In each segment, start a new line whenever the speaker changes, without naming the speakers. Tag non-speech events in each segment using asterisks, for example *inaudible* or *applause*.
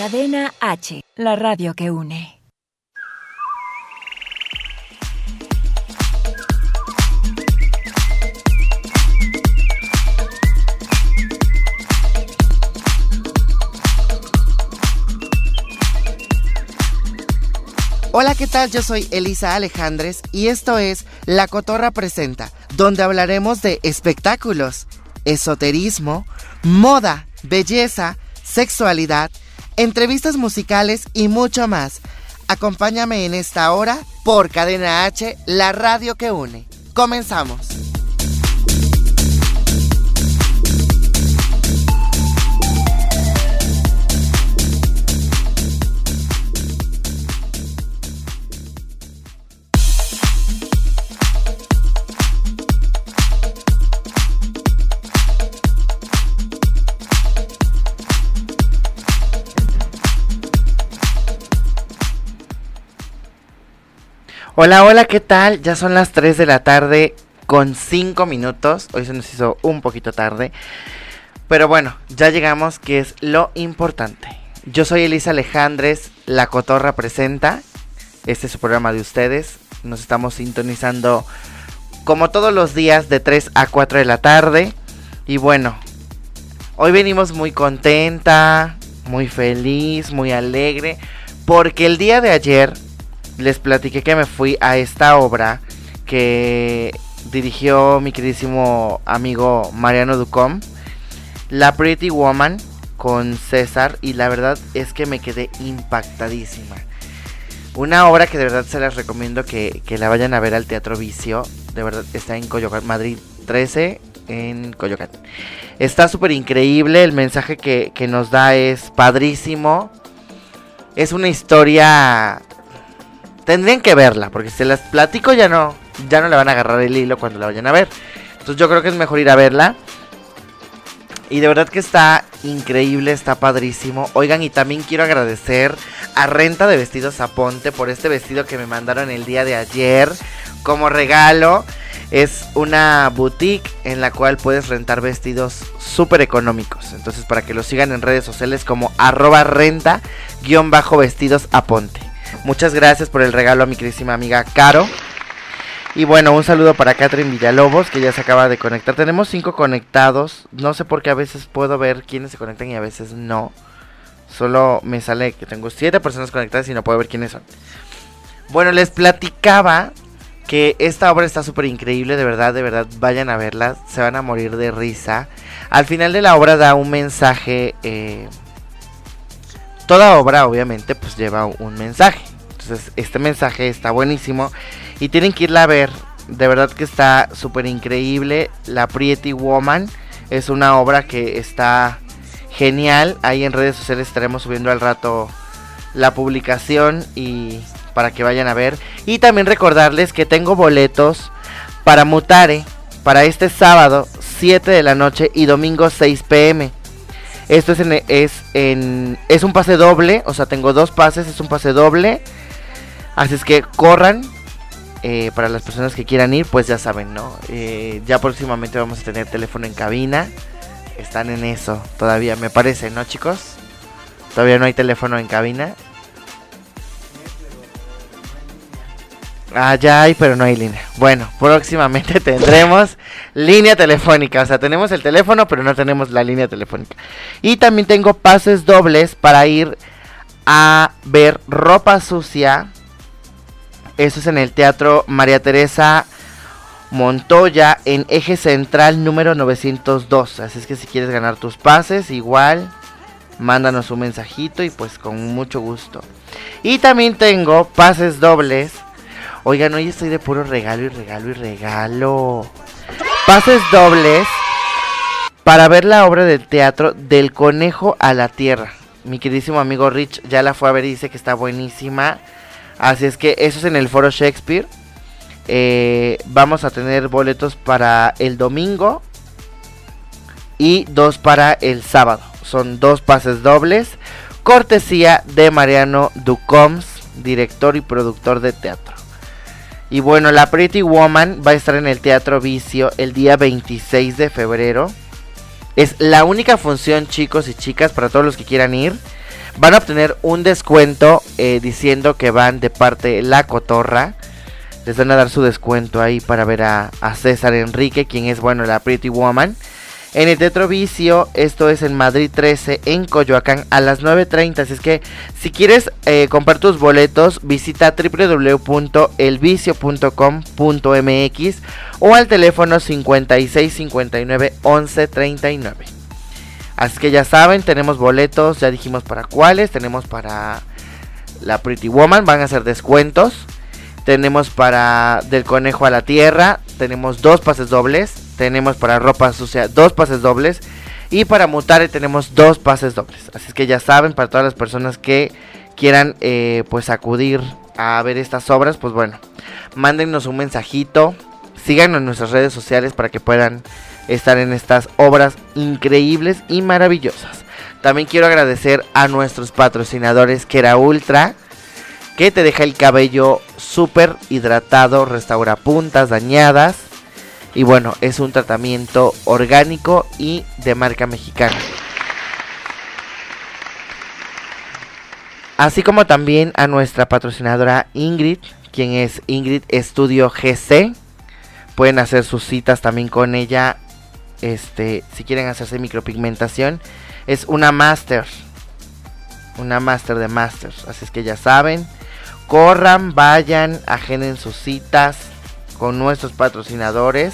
Cadena H, la radio que une.
Hola, ¿qué tal? Yo soy Elisa Alejandres y esto es La Cotorra Presenta, donde hablaremos de espectáculos, esoterismo, moda, belleza, sexualidad, entrevistas musicales y mucho más. Acompáñame en esta hora por Cadena H, la radio que une. Comenzamos. Hola, hola, ¿qué tal? Ya son las 3 de la tarde con 5 minutos. Hoy se nos hizo un poquito tarde. Pero bueno, ya llegamos, que es lo importante. Yo soy Elisa Alejandres, La Cotorra presenta. Este es su programa de ustedes. Nos estamos sintonizando como todos los días de 3 a 4 de la tarde. Y bueno, hoy venimos muy contenta, muy feliz, muy alegre. Porque el día de ayer les platiqué que me fui a esta obra que dirigió mi queridísimo amigo Mariano Ducom, La Pretty Woman con César y la verdad es que me quedé impactadísima. Una obra que de verdad se las recomiendo que, la vayan a ver al Teatro Vicio. De verdad está en Coyoacán, Madrid 13 en Coyoacán. Está súper increíble, el mensaje que, que nos da es padrísimo. Es una historia Tendrían que verla, porque si las platico ya no, ya no le van a agarrar el hilo cuando la vayan a ver. Entonces yo creo que es mejor ir a verla. Y de verdad que está increíble, está padrísimo. Oigan, y también quiero agradecer a Renta de Vestidos Aponte por este vestido que me mandaron el día de ayer como regalo. Es una boutique en la cual puedes rentar vestidos súper económicos. Entonces para que lo sigan en redes sociales como arroba renta-vestidos aponte. Muchas gracias por el regalo a mi queridísima amiga Caro. Y bueno, un saludo para Catherine Villalobos, que ya se acaba de conectar. Tenemos cinco conectados. No sé por qué a veces puedo ver quiénes se conectan y a veces no. Solo me sale que tengo siete personas conectadas y no puedo ver quiénes son. Bueno, les platicaba que esta obra está súper increíble, de verdad, de verdad, vayan a verla, se van a morir de risa. Al final de la obra da un mensaje eh, toda obra obviamente pues lleva un mensaje. Entonces este mensaje está buenísimo y tienen que irla a ver. De verdad que está súper increíble. La Pretty Woman es una obra que está genial. Ahí en redes sociales estaremos subiendo al rato la publicación y para que vayan a ver. Y también recordarles que tengo boletos para Mutare para este sábado 7 de la noche y domingo 6 pm. Esto es en, es en es un pase doble, o sea, tengo dos pases, es un pase doble. Así es que corran. Eh, para las personas que quieran ir, pues ya saben, ¿no? Eh, ya próximamente vamos a tener teléfono en cabina. Están en eso todavía, me parece, ¿no, chicos? Todavía no hay teléfono en cabina. Ah, ya hay, pero no hay línea. Bueno, próximamente *laughs* tendremos línea telefónica. O sea, tenemos el teléfono, pero no tenemos la línea telefónica. Y también tengo pases dobles para ir a ver ropa sucia. Eso es en el Teatro María Teresa Montoya, en eje central número 902. Así es que si quieres ganar tus pases, igual mándanos un mensajito y pues con mucho gusto. Y también tengo pases dobles Oigan, hoy estoy de puro regalo y regalo y regalo. Pases dobles para ver la obra del teatro Del Conejo a la Tierra. Mi queridísimo amigo Rich ya la fue a ver y dice que está buenísima. Así es que eso es en el foro Shakespeare. Eh, vamos a tener boletos para el domingo y dos para el sábado. Son dos pases dobles. Cortesía de Mariano Ducoms, director y productor de teatro. Y bueno, la Pretty Woman va a estar en el Teatro Vicio el día 26 de febrero. Es la única función, chicos y chicas, para todos los que quieran ir. van a obtener un descuento eh, diciendo que van de parte La Cotorra. Les van a dar su descuento ahí para ver a, a César Enrique, quien es, bueno, la Pretty Woman. En el Teatro Vicio, esto es en Madrid 13, en Coyoacán, a las 9.30. Así es que si quieres eh, comprar tus boletos, visita www.elvicio.com.mx o al teléfono 56 59 11 39. Así que ya saben, tenemos boletos, ya dijimos para cuáles, tenemos para la Pretty Woman, van a ser descuentos. Tenemos para Del Conejo a la Tierra, tenemos dos pases dobles tenemos para ropa sucia dos pases dobles. Y para Mutare tenemos dos pases dobles. Así es que ya saben, para todas las personas que quieran eh, pues acudir a ver estas obras, pues bueno, mándenos un mensajito. Síganos en nuestras redes sociales para que puedan estar en estas obras increíbles y maravillosas. También quiero agradecer a nuestros patrocinadores que era Ultra, que te deja el cabello súper hidratado, restaura puntas dañadas y bueno, es un tratamiento orgánico y de marca mexicana. Así como también a nuestra patrocinadora Ingrid, quien es Ingrid Estudio GC. Pueden hacer sus citas también con ella. Este, si quieren hacerse micropigmentación, es una master. Una master de masters. Así es que ya saben. Corran, vayan, agenden sus citas con nuestros patrocinadores.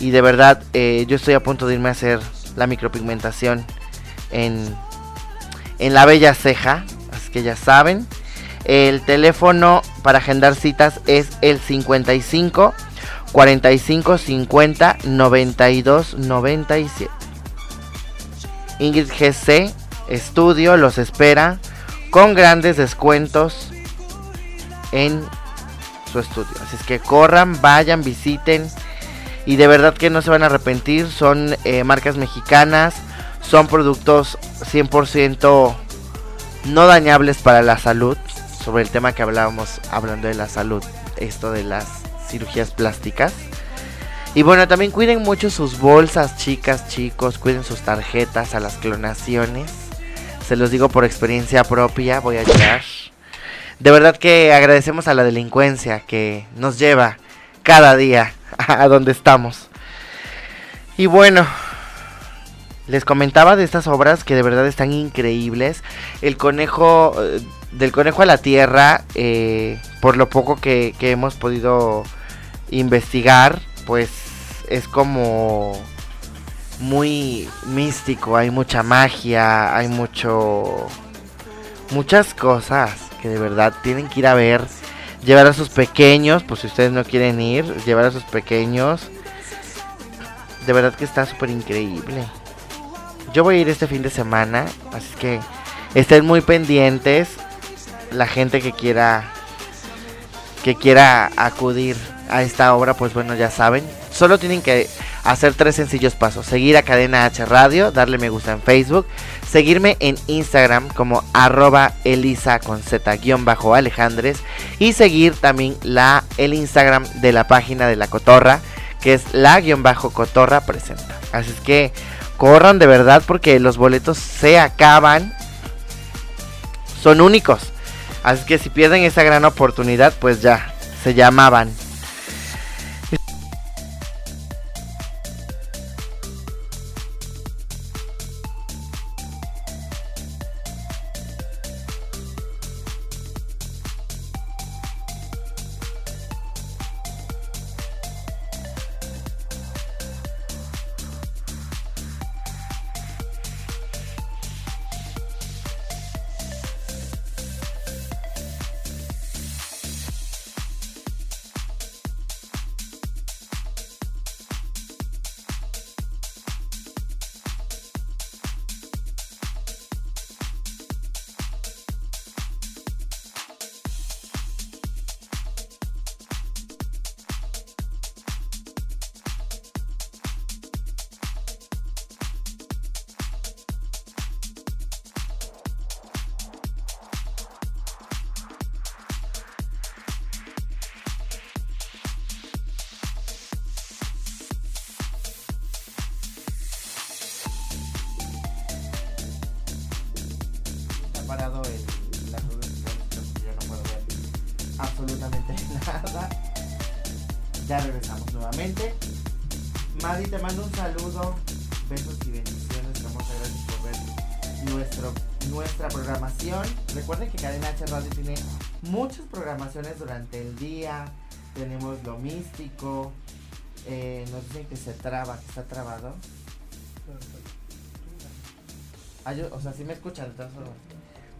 Y de verdad, eh, yo estoy a punto de irme a hacer la micropigmentación en, en la bella ceja. Así que ya saben. El teléfono para agendar citas es el 55 45 50 92 97. Ingrid GC Estudio los espera con grandes descuentos en estudio. Así es que corran, vayan, visiten. Y de verdad que no se van a arrepentir. Son eh, marcas mexicanas. Son productos 100% no dañables para la salud. Sobre el tema que hablábamos hablando de la salud. Esto de las cirugías plásticas. Y bueno, también cuiden mucho sus bolsas, chicas, chicos. Cuiden sus tarjetas a las clonaciones. Se los digo por experiencia propia. Voy a llegar de verdad que agradecemos a la delincuencia que nos lleva cada día *laughs* a donde estamos. Y bueno, les comentaba de estas obras que de verdad están increíbles. El conejo, eh, del conejo a la tierra, eh, por lo poco que, que hemos podido investigar, pues es como muy místico, hay mucha magia, hay mucho muchas cosas que de verdad tienen que ir a ver. Llevar a sus pequeños, pues si ustedes no quieren ir, llevar a sus pequeños. De verdad que está súper increíble. Yo voy a ir este fin de semana, así que estén muy pendientes. La gente que quiera que quiera acudir a esta obra, pues bueno, ya saben. Solo tienen que hacer tres sencillos pasos. Seguir a Cadena H Radio, darle me gusta en Facebook, seguirme en Instagram como arroba elisa con z bajo alejandres y seguir también la, el Instagram de la página de la cotorra que es la guion bajo cotorra presenta. Así es que corran de verdad porque los boletos se acaban. Son únicos. Así que si pierden esa gran oportunidad, pues ya, se llamaban.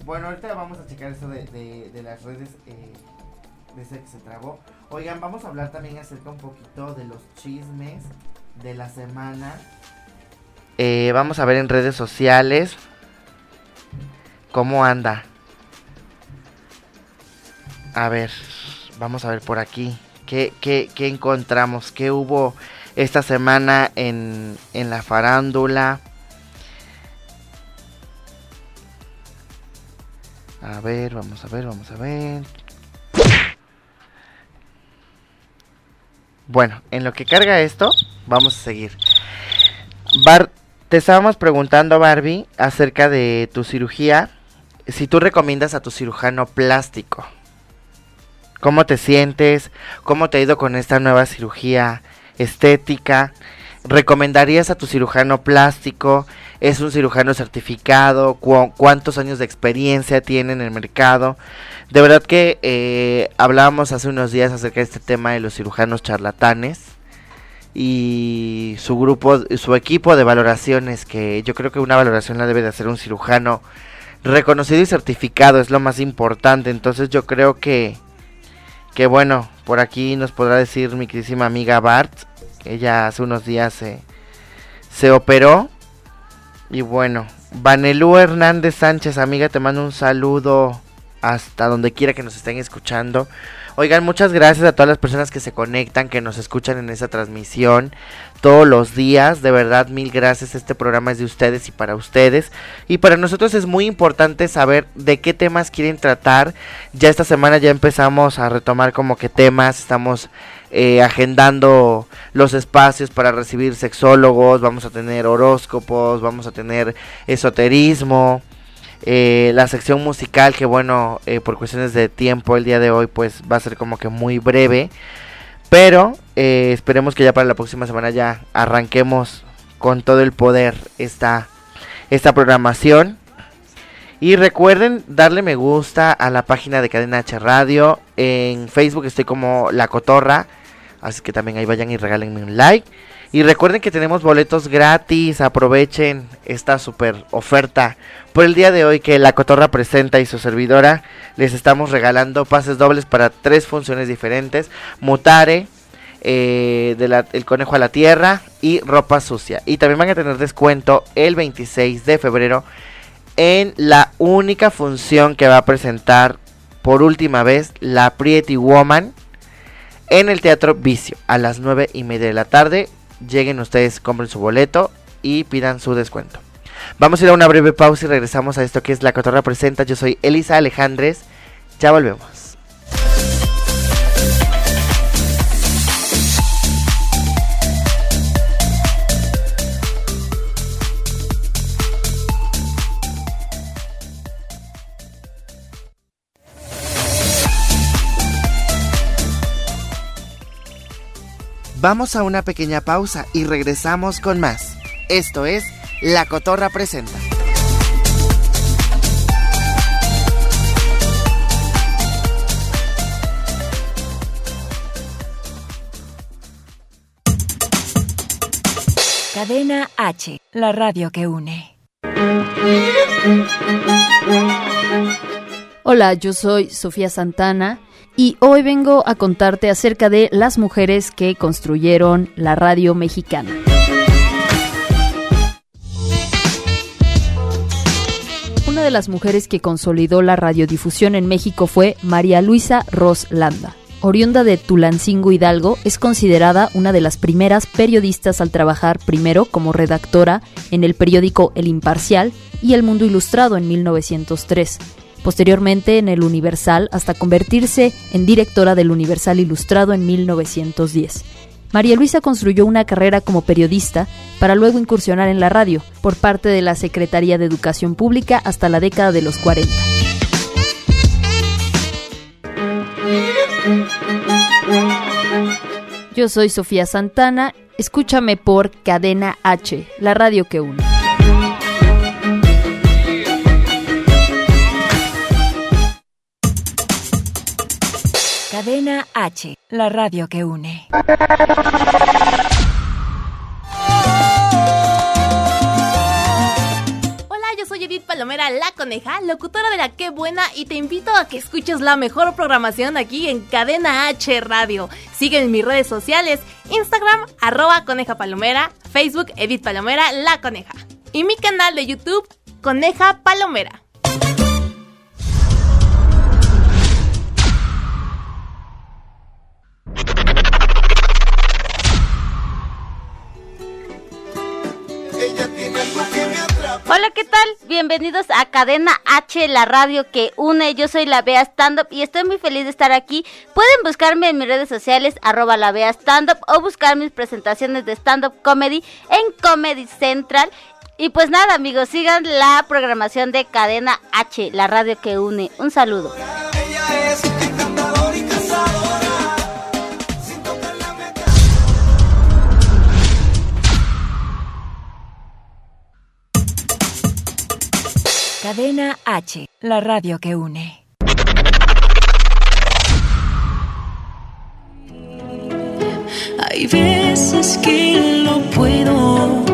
Bueno, ahorita vamos a checar esto de, de- las redes eh, de que se trabó. Oigan, vamos a hablar también acerca un poquito de los chismes de la semana. Eh, vamos a ver en redes sociales cómo anda. A ver, vamos a ver por aquí. ¿Qué, qué, qué encontramos? ¿Qué hubo esta semana en, en la farándula? A ver, vamos a ver, vamos a ver. Bueno, en lo que carga esto, vamos a seguir. Bar te estábamos preguntando, Barbie, acerca de tu cirugía. Si tú recomiendas a tu cirujano plástico. ¿Cómo te sientes? ¿Cómo te ha ido con esta nueva cirugía estética? ¿Recomendarías a tu cirujano plástico? ¿Es un cirujano certificado? ¿Cu- ¿Cuántos años de experiencia tiene en el mercado? De verdad que eh, hablábamos hace unos días acerca de este tema de los cirujanos charlatanes y su grupo, su equipo de valoraciones, que yo creo que una valoración la debe de hacer un cirujano reconocido y certificado, es lo más importante. Entonces yo creo que, que bueno, por aquí nos podrá decir mi queridísima amiga Bart, ella hace unos días se, se operó. Y bueno, Vanelú Hernández Sánchez, amiga, te mando un saludo hasta donde quiera que nos estén escuchando. Oigan, muchas gracias a todas las personas que se conectan, que nos escuchan en esa transmisión todos los días. De verdad, mil gracias. Este programa es de ustedes y para ustedes. Y para nosotros es muy importante saber de qué temas quieren tratar. Ya esta semana ya empezamos a retomar como que temas. Estamos eh, agendando los espacios para recibir sexólogos. Vamos a tener horóscopos, vamos a tener esoterismo. Eh, la sección musical que bueno eh, por cuestiones de tiempo el día de hoy pues va a ser como que muy breve pero esperemos que ya para la próxima semana ya arranquemos con todo el poder esta esta programación y recuerden darle me gusta a la página de Cadena H Radio en Facebook estoy como La Cotorra así que también ahí vayan y regálenme un like y recuerden que tenemos boletos gratis, aprovechen esta super oferta. Por el día de hoy que La Cotorra presenta y su servidora, les estamos regalando pases dobles para tres funciones diferentes. Mutare, eh, de El Conejo a la Tierra y Ropa Sucia. Y también van a tener descuento el 26 de febrero en la única función que va a presentar por última vez la Pretty Woman en el Teatro Vicio a las 9 y media de la tarde. Lleguen ustedes, compren su boleto y pidan su descuento. Vamos a ir a una breve pausa y regresamos a esto que es La Cotorra Presenta. Yo soy Elisa Alejandres. Ya volvemos. Vamos a una pequeña pausa y regresamos con más. Esto es La Cotorra Presenta.
Cadena H, la radio que une.
Hola, yo soy Sofía Santana y hoy vengo a contarte acerca de las mujeres que construyeron la radio mexicana. Una de las mujeres que consolidó la radiodifusión en México fue María Luisa Ros Landa. Oriunda de Tulancingo Hidalgo, es considerada una de las primeras periodistas al trabajar primero como redactora en el periódico El Imparcial y El Mundo Ilustrado en 1903 posteriormente en el Universal hasta convertirse en directora del Universal Ilustrado en 1910. María Luisa construyó una carrera como periodista para luego incursionar en la radio por parte de la Secretaría de Educación Pública hasta la década de los 40. Yo soy Sofía Santana, escúchame por Cadena H, la radio que une.
Cadena H, la radio que une.
Hola, yo soy Edith Palomera, la coneja, locutora de la Qué Buena y te invito a que escuches la mejor programación aquí en Cadena H Radio. Sigue en mis redes sociales, Instagram, arroba coneja palomera, Facebook, Edith Palomera, la coneja. Y mi canal de YouTube, Coneja Palomera.
Hola, ¿qué tal? Bienvenidos a Cadena H, la radio que une. Yo soy la Bea Stand Up y estoy muy feliz de estar aquí. Pueden buscarme en mis redes sociales, arroba la Bea Stand Up, o buscar mis presentaciones de stand up comedy en Comedy Central. Y pues nada, amigos, sigan la programación de Cadena H, la radio que une. Un saludo.
Cadena H, la radio que une.
Hay veces que lo puedo.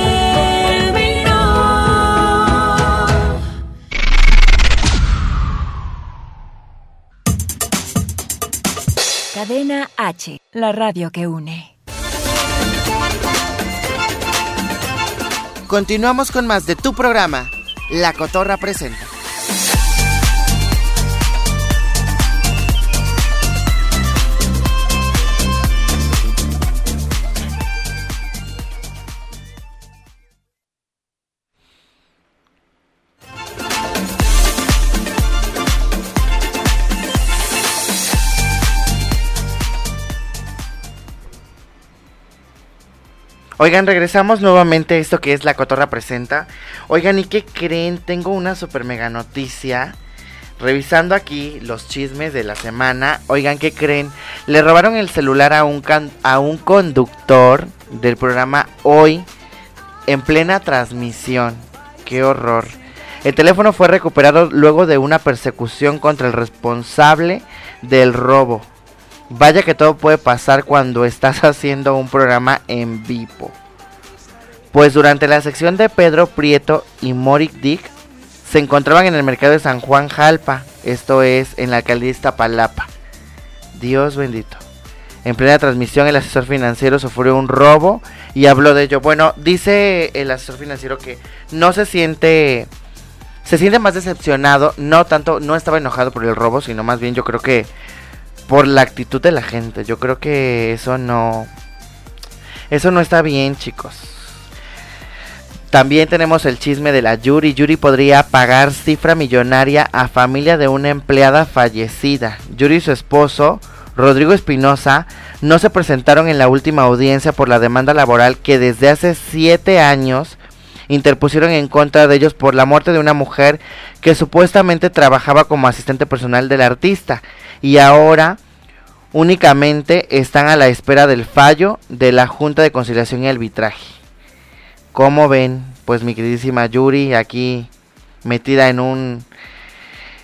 Cadena H, la radio que une.
Continuamos con más de tu programa, La Cotorra Presenta. Oigan, regresamos nuevamente a esto que es La Cotorra Presenta. Oigan, ¿y qué creen? Tengo una super mega noticia. Revisando aquí los chismes de la semana. Oigan, ¿qué creen? Le robaron el celular a un, can- a un conductor del programa Hoy en plena transmisión. ¡Qué horror! El teléfono fue recuperado luego de una persecución contra el responsable del robo. Vaya que todo puede pasar cuando estás *laughs* haciendo un programa en vivo. Pues durante la sección de Pedro Prieto y Morik Dick se encontraban en el mercado de San Juan Jalpa, esto es en la alcaldía de. Dios bendito. En plena transmisión el asesor financiero sufrió un robo y habló de ello. Bueno, dice el asesor financiero que no se siente se siente más decepcionado, no tanto no estaba enojado por el robo, sino más bien yo creo que por la actitud de la gente. Yo creo que eso no. Eso no está bien, chicos. También tenemos el chisme de la Yuri. Yuri podría pagar cifra millonaria a familia de una empleada fallecida. Yuri y su esposo, Rodrigo Espinosa, no se presentaron en la última audiencia por la demanda laboral que desde hace siete años interpusieron en contra de ellos por la muerte de una mujer que supuestamente trabajaba como asistente personal del artista y ahora únicamente están a la espera del fallo de la Junta de Conciliación y Arbitraje. ¿Cómo ven? Pues mi queridísima Yuri aquí metida en un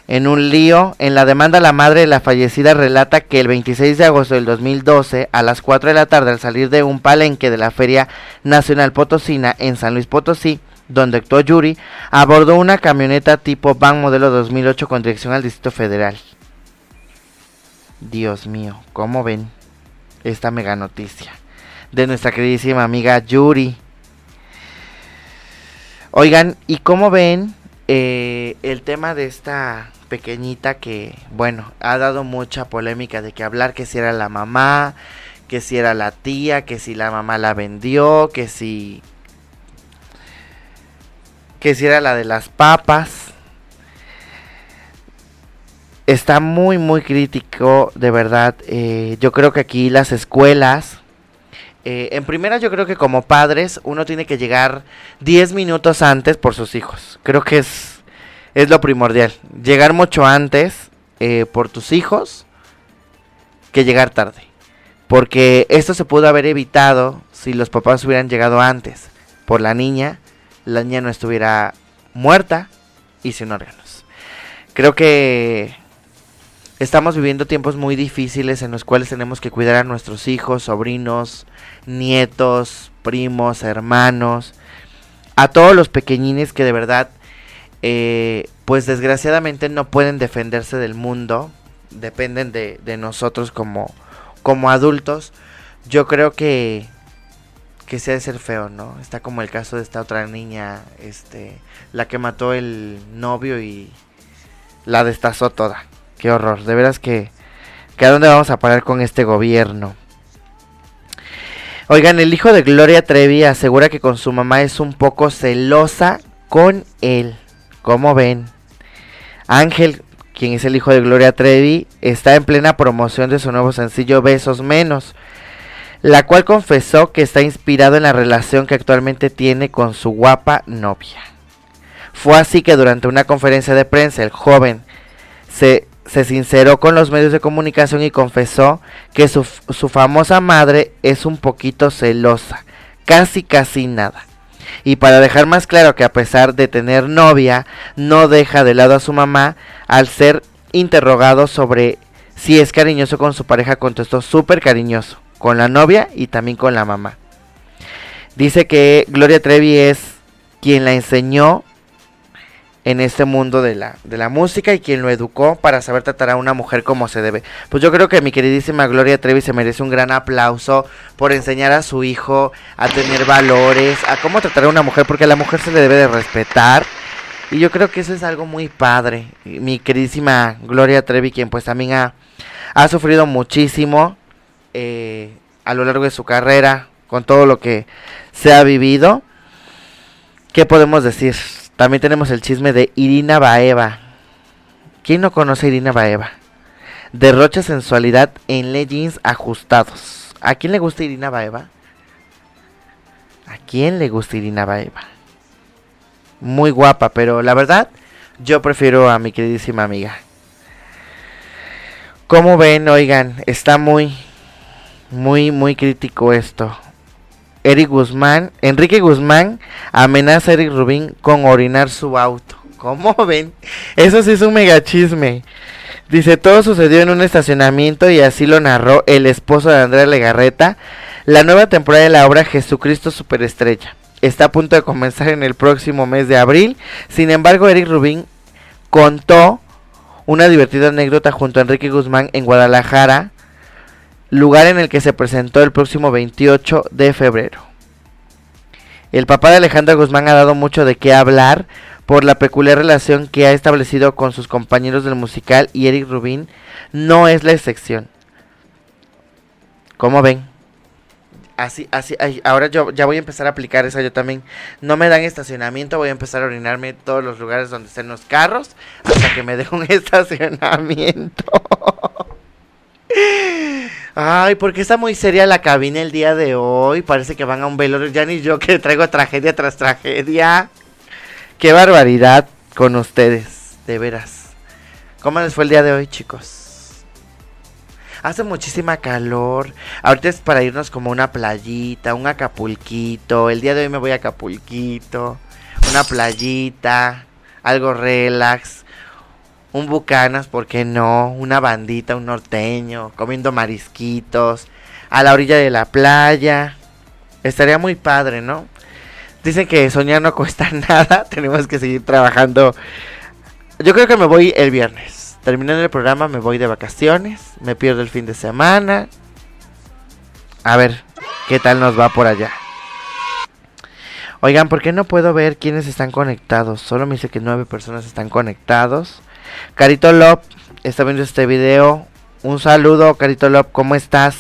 en un lío. En la demanda la madre de la fallecida relata que el 26 de agosto del 2012 a las 4 de la tarde al salir de un palenque de la Feria Nacional Potosina en San Luis Potosí, donde actuó Yuri, abordó una camioneta tipo van modelo 2008 con dirección al Distrito Federal. Dios mío, ¿cómo ven esta mega noticia de nuestra queridísima amiga Yuri? Oigan, ¿y cómo ven eh, el tema de esta pequeñita que, bueno, ha dado mucha polémica de que hablar que si era la mamá, que si era la tía, que si la mamá la vendió, que si que si era la de las papas. Está muy muy crítico, de verdad. Eh, yo creo que aquí las escuelas, eh, en primera yo creo que como padres uno tiene que llegar 10 minutos antes por sus hijos. Creo que es, es lo primordial. Llegar mucho antes eh, por tus hijos que llegar tarde. Porque esto se pudo haber evitado si los papás hubieran llegado antes por la niña la niña no estuviera muerta y sin órganos. Creo que estamos viviendo tiempos muy difíciles en los cuales tenemos que cuidar a nuestros hijos, sobrinos, nietos, primos, hermanos, a todos los pequeñines que de verdad, eh, pues desgraciadamente no pueden defenderse del mundo, dependen de, nosotros como, como adultos. Yo creo que que sea de ser feo, ¿no? Está como el caso de esta otra niña, este, la que mató el novio y la destazó toda. Qué horror, de veras que, que a dónde vamos a parar con este gobierno. Oigan, el hijo de Gloria Trevi asegura que con su mamá es un poco celosa con él. ¿Cómo ven? Ángel, quien es el hijo de Gloria Trevi, está en plena promoción de su nuevo sencillo Besos Menos la cual confesó que está inspirado en la relación que actualmente tiene con su guapa novia. Fue así que durante una conferencia de prensa el joven se, se sinceró con los medios de comunicación y confesó que su, su famosa madre es un poquito celosa, casi casi nada. Y para dejar más claro que a pesar de tener novia, no deja de lado a su mamá, al ser interrogado sobre si es cariñoso con su pareja, contestó súper cariñoso con la novia y también con la mamá. Dice que Gloria Trevi es quien la enseñó en este mundo de la, de la música y quien lo educó para saber tratar a una mujer como se debe. Pues yo creo que mi queridísima Gloria Trevi se merece un gran aplauso por enseñar a su hijo a tener valores, a cómo tratar a una mujer, porque a la mujer se le debe de respetar. Y yo creo que eso es algo muy padre. Mi queridísima Gloria Trevi, quien pues también ha, ha sufrido muchísimo eh, a lo largo de su carrera, con todo lo que se ha vivido. ¿Qué podemos decir? También tenemos el chisme de Irina Baeva. ¿Quién no conoce a Irina Baeva? Derrocha sensualidad en leggings ajustados. ¿A quién le gusta Irina Baeva? ¿A quién le gusta Irina Baeva? Muy guapa, pero la verdad, yo prefiero a mi queridísima amiga. Como ven, oigan, está muy, muy, muy crítico esto. Guzmán, Enrique Guzmán amenaza a Eric Rubín con orinar su auto. *laughs* ¿Cómo ven? Eso sí es un mega chisme. Dice, todo sucedió en un estacionamiento y así lo narró el esposo de Andrea Legarreta. La nueva temporada de la obra Jesucristo Superestrella está a punto de comenzar en el próximo mes de abril. Sin embargo, Eric Rubín contó una divertida anécdota junto a Enrique Guzmán en Guadalajara lugar en el que se presentó el próximo 28 de febrero. El papá de Alejandra Guzmán ha dado mucho de qué hablar por la peculiar relación que ha establecido con sus compañeros del musical y Eric Rubin no es la excepción. ¿Cómo ven? Así, así, ahora yo ya voy a empezar a aplicar eso yo también. No me dan estacionamiento, voy a empezar a orinarme todos los lugares donde estén los carros hasta que me *laughs* dé un estacionamiento. Ay, porque está muy seria la cabina el día de hoy. Parece que van a un velorio. Ya ni yo que traigo tragedia tras tragedia. Qué barbaridad con ustedes, de veras. ¿Cómo les fue el día de hoy, chicos? Hace muchísima calor. Ahorita es para irnos como una playita, un acapulquito. El día de hoy me voy a acapulquito. Una playita, algo relax un bucanas, ¿por qué no? Una bandita, un norteño, comiendo marisquitos, a la orilla de la playa. Estaría muy padre, ¿no? Dicen que soñar no *laughs* cuesta nada, *laughs* tenemos que seguir trabajando. Yo creo que me voy el viernes. Terminando el programa me voy de vacaciones, me pierdo el fin de semana. A ver, ¿qué tal nos va por allá? Oigan, ¿por qué no puedo ver quiénes están conectados? Solo me dice que nueve personas están conectados. Carito Lop está viendo este video. Un saludo, Carito Lop, ¿cómo estás?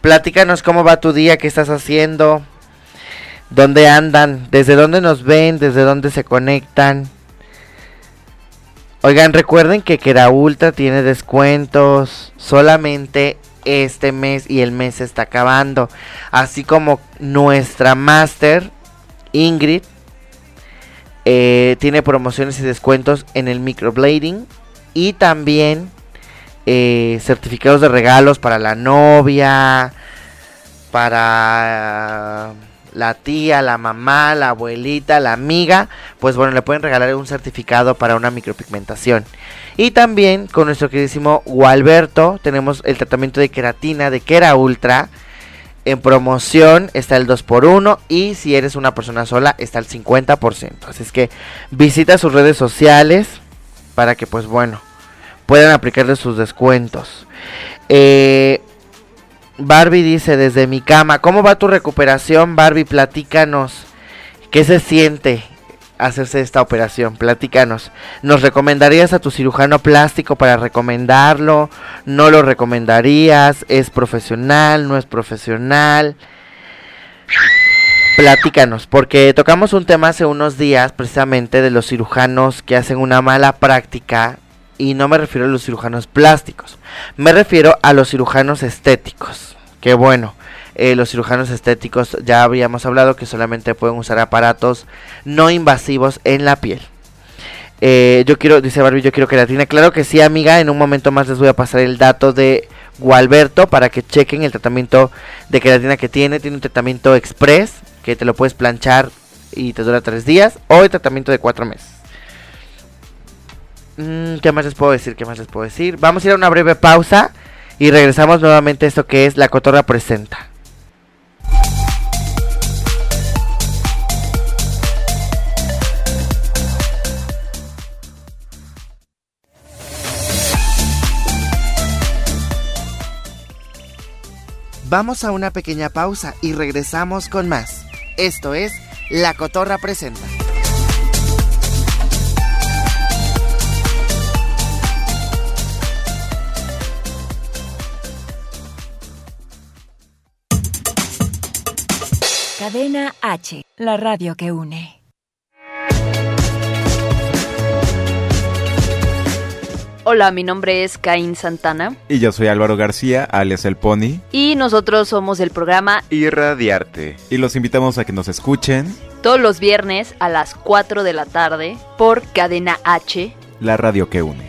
Platícanos cómo va tu día, qué estás haciendo, dónde andan, desde dónde nos ven, desde dónde se conectan. Oigan, recuerden que Kera Ultra tiene descuentos solamente este mes y el mes se está acabando. Así como nuestra Master Ingrid eh, tiene promociones y descuentos en el microblading y también eh, certificados de regalos para la novia, para la tía, la mamá, la abuelita, la amiga, pues bueno, le pueden regalar un certificado para una micropigmentación. Y también con nuestro queridísimo Gualberto tenemos el tratamiento de queratina de Kera Ultra. En promoción está el 2x1 y si eres una persona sola está el 50%. Así es que visita sus redes sociales para que pues bueno puedan aplicarle sus descuentos. Eh, Barbie dice desde mi cama, ¿cómo va tu recuperación Barbie? Platícanos. ¿Qué se siente hacerse esta operación? Platícanos. ¿Nos recomendarías a tu cirujano plástico para recomendarlo? ¿No lo recomendarías? ¿Es profesional? ¿No es profesional? Platícanos, porque tocamos un tema hace unos días precisamente de los cirujanos que hacen una mala práctica y no me refiero a los cirujanos plásticos, me refiero a los cirujanos estéticos. Que bueno, eh, los cirujanos estéticos ya habíamos hablado que solamente pueden usar aparatos no invasivos en la piel. Eh, yo quiero, dice Barbie, yo quiero queratina. Claro que sí, amiga. En un momento más les voy a pasar el dato de Gualberto para que chequen el tratamiento de queratina que tiene. Tiene un tratamiento express que te lo puedes planchar y te dura tres días. O el tratamiento de cuatro meses. Mm, ¿Qué más les puedo decir? ¿Qué más les puedo decir? Vamos a ir a una breve pausa y regresamos nuevamente a esto que es La Cotorra Presenta. Vamos a una pequeña pausa y regresamos con más. Esto es La Cotorra Presenta.
Cadena H, la radio que une.
Hola, mi nombre es Caín Santana
Y yo soy Álvaro García, alias El Pony,
y nosotros somos el programa
Irradiarte.
y los invitamos a que nos escuchen
todos los viernes a las 4 de la tarde por Cadena H.
la radio que une.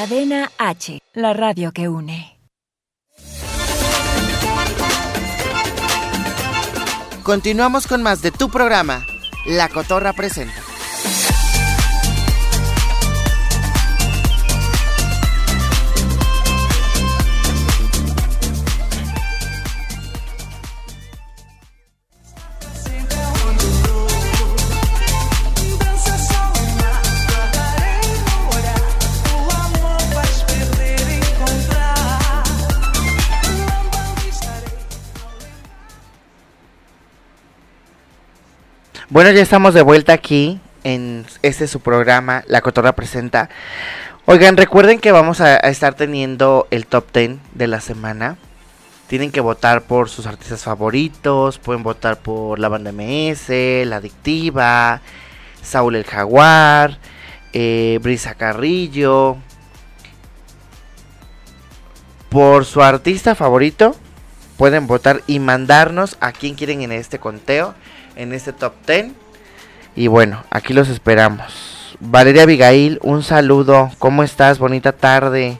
Cadena H, la radio que une.
Continuamos con más de tu programa, La Cotorra Presenta. Bueno, ya estamos de vuelta aquí en este su programa, La Cotorra Presenta. Oigan, recuerden que vamos a, estar teniendo el top 10 de la semana. Tienen que votar por sus artistas favoritos, pueden votar por la banda MS, La Adictiva, Saúl el Jaguar, eh, Brisa Carrillo. Por su artista favorito, pueden votar y mandarnos a quién quieren en este conteo, en este top 10. Y bueno, aquí los esperamos. Valeria Abigail, un saludo. ¿Cómo estás? Bonita tarde.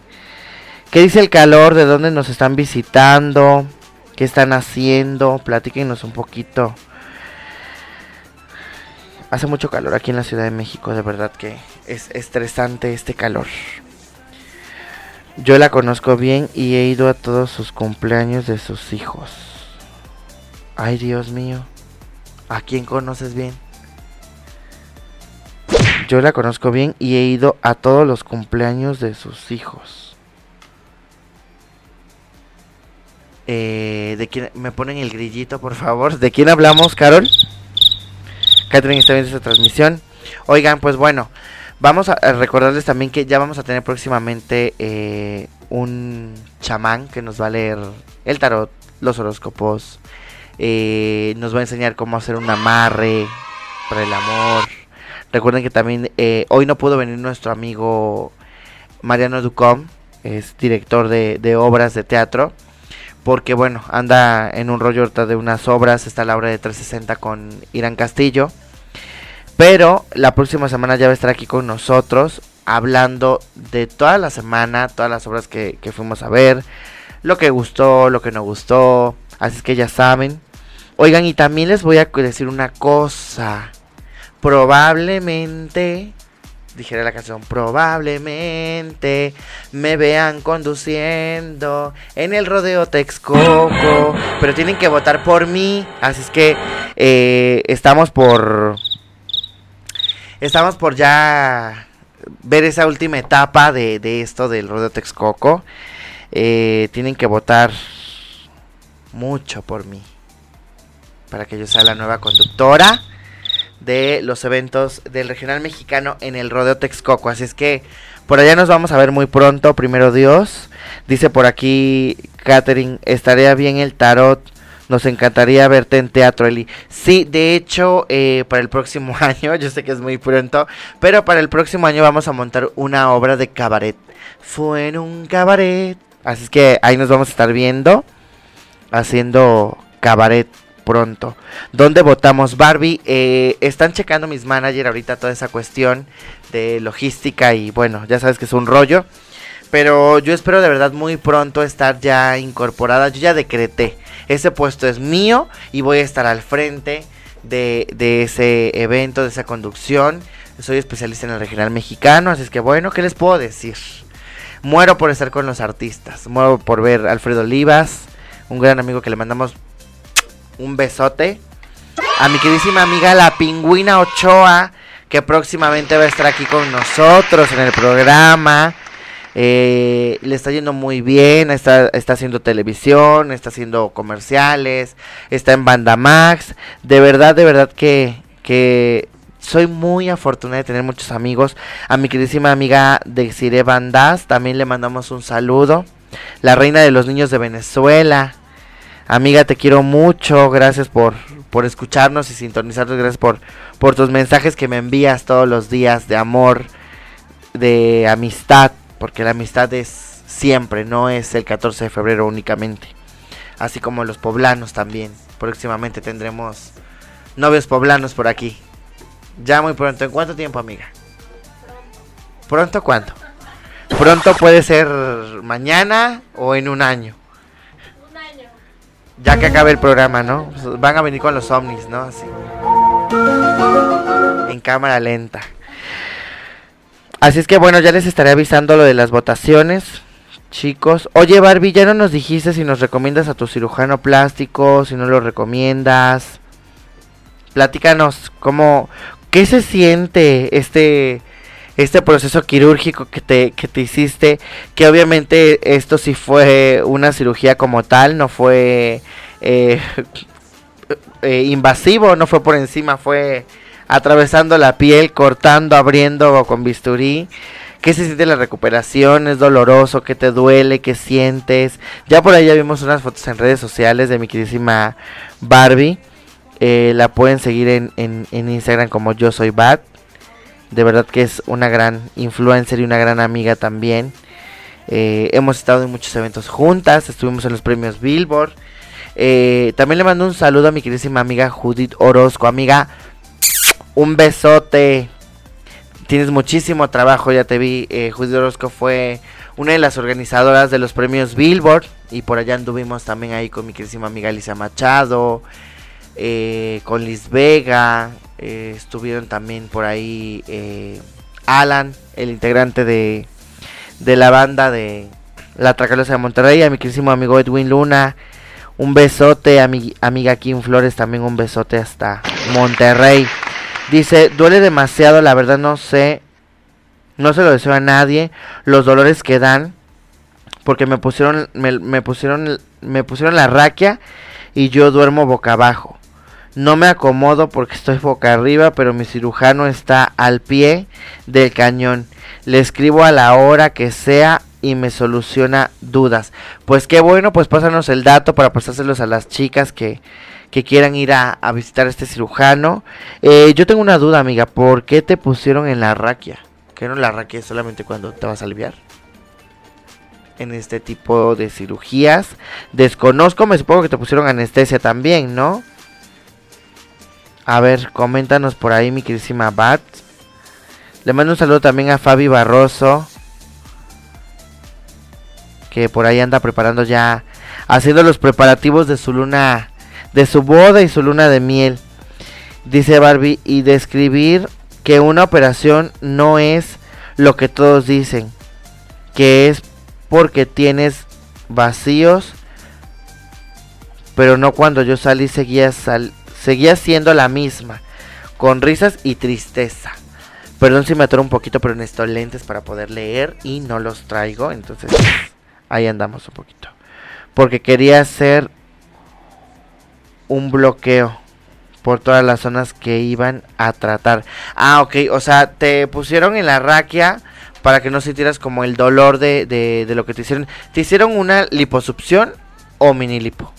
¿Qué dice el calor? ¿De dónde nos están visitando? ¿Qué están haciendo? Platíquenos un poquito. Hace mucho calor aquí en la Ciudad de México, de verdad que es estresante este calor. Yo la conozco bien y he ido a todos sus cumpleaños de sus hijos. Ay, Dios mío. ¿A quién conoces bien? Yo la conozco bien y he ido a todos los cumpleaños de sus hijos. Eh, ¿De quién? ¿Me ponen el grillito, por favor? ¿De quién hablamos, Carol? Catherine está viendo esta transmisión. Oigan, pues bueno, vamos a recordarles también que ya vamos a tener próximamente eh, un chamán que nos va a leer el tarot, los horóscopos, eh, nos va a enseñar cómo hacer un amarre para el amor. Recuerden que también eh, hoy no pudo venir nuestro amigo Mariano Ducom, es director de, obras de teatro. Porque bueno, anda en un rollo de unas obras, está la obra de 360 con Irán Castillo. Pero la próxima semana ya va a estar aquí con nosotros hablando de toda la semana, todas las obras que, que fuimos a ver, lo que gustó, lo que no gustó. Así es que ya saben. Oigan, y también les voy a decir una cosa. Probablemente, dijera la canción, probablemente me vean conduciendo en el rodeo Texcoco. Pero tienen que votar por mí. Así es que eh, estamos por estamos por ya ver esa última etapa de, de esto del Rodeo Texcoco. Eh, tienen que votar mucho por mí. Para que yo sea la nueva conductora de los eventos del regional mexicano en el Rodeo Texcoco. Así es que por allá nos vamos a ver muy pronto, primero Dios. Dice por aquí Catherine, estaría bien el tarot. Nos encantaría verte en teatro, Eli. Sí, de hecho, eh, para el próximo *laughs* año, yo sé que es muy pronto, pero para el próximo año vamos a montar una obra de cabaret. Fue en un cabaret. Así es que ahí nos vamos a estar viendo, haciendo cabaret pronto. ¿Dónde votamos Barbie? Eh, están checando mis managers ahorita toda esa cuestión de logística y bueno, ya sabes que es un rollo. Pero yo espero de verdad muy pronto estar ya incorporada. Yo ya decreté. Ese puesto es mío y voy a estar al frente de, de ese evento, de esa conducción. Soy especialista en el regional mexicano, así es que bueno, ¿qué les puedo decir? Muero por estar con los artistas. Muero por ver a Alfredo Olivas, un gran amigo que le mandamos un besote. A mi queridísima amiga la pingüina Ochoa, que próximamente va a estar aquí con nosotros en el programa. Eh, le está yendo muy bien, está, está haciendo televisión, está haciendo comerciales, está en Banda Max. De verdad, de verdad que, que soy muy afortunada de tener muchos amigos. A mi queridísima amiga Dexire Bandas también le mandamos un saludo. La reina de los niños de Venezuela. Amiga, te quiero mucho. Gracias por, por escucharnos y sintonizarnos. Gracias por, por tus mensajes que me envías todos los días de amor, de amistad. Porque la amistad es siempre, no es el 14 de febrero únicamente. Así como los poblanos también. Próximamente tendremos novios poblanos por aquí. Ya muy pronto. ¿En cuánto tiempo, amiga? ¿Pronto cuánto? Pronto puede ser mañana o en un año. Ya que acabe el programa, ¿no? Van a venir con los ovnis, ¿no? Así. En cámara lenta. Así es que bueno, ya les estaré avisando lo de las votaciones. Chicos, oye Barbie, ya no nos dijiste si nos recomiendas a tu cirujano plástico, si no lo recomiendas. Platícanos cómo, qué se siente este, este proceso quirúrgico que te, que te hiciste, que obviamente esto sí fue una cirugía como tal, no fue eh, *laughs* eh, invasivo, no fue por encima, fue atravesando la piel, cortando, abriendo con bisturí. ¿Qué se siente la recuperación? ¿Es doloroso? ¿Qué te duele? ¿Qué sientes? Ya por ahí ya vimos unas fotos en redes sociales de mi queridísima Barbie. Eh, la pueden seguir en, en, en Instagram como yo soy Bat. De verdad que es una gran influencer y una gran amiga también. Eh, hemos estado en muchos eventos juntas. Estuvimos en los premios Billboard. Eh, también le mando un saludo a mi queridísima amiga Judith Orozco. Amiga, un besote. tienes muchísimo trabajo, ya te vi. Eh, Judith Orozco fue una de las organizadoras de los premios Billboard. Y por allá anduvimos también ahí con mi queridísima amiga Alicia Machado, eh, con Liz Vega. eh, estuvieron también por ahí eh, Alan, el integrante de, de la banda de La Tracalosa de Monterrey. A mi queridísimo amigo Edwin Luna. Un besote, a mi amiga Kim Flores, también un besote hasta Monterrey. Dice, duele demasiado, la verdad no sé, no se lo deseo a nadie, los dolores que dan, porque me pusieron, me, me pusieron, me pusieron la raquia y yo duermo boca abajo. No me acomodo porque estoy boca arriba, pero mi cirujano está al pie del cañón. Le escribo a la hora que sea y me soluciona dudas. Pues qué bueno, pues pásanos el dato para pasárselos a las chicas que, que quieran ir a, a visitar a este cirujano. Eh, yo tengo una duda, amiga, ¿por qué te pusieron en la raquia? ¿Que no la raquia es solamente cuando te vas a aliviar? En este tipo de cirugías. Desconozco, me supongo que te pusieron anestesia también, ¿no? A ver, coméntanos por ahí, mi queridísima Bat. Le mando un saludo también a Fabi Barroso. Que por ahí anda preparando ya. Haciendo los preparativos de su luna. De su boda y su luna de miel. Dice Barbie. Y describir que una operación no es lo que todos dicen. Que es porque tienes vacíos. Pero no cuando yo salí seguía, sal seguía siendo la misma. Con risas y tristeza. Perdón si me atoro un poquito, pero necesito lentes para poder leer y no los traigo. Entonces, ahí andamos un poquito. Porque quería hacer un bloqueo por todas las zonas que iban a tratar. Ah, ok. O sea, te pusieron en la raquia para que no sintieras como el dolor de, de, de lo que te hicieron. ¿Te hicieron una liposucción o mini lipo?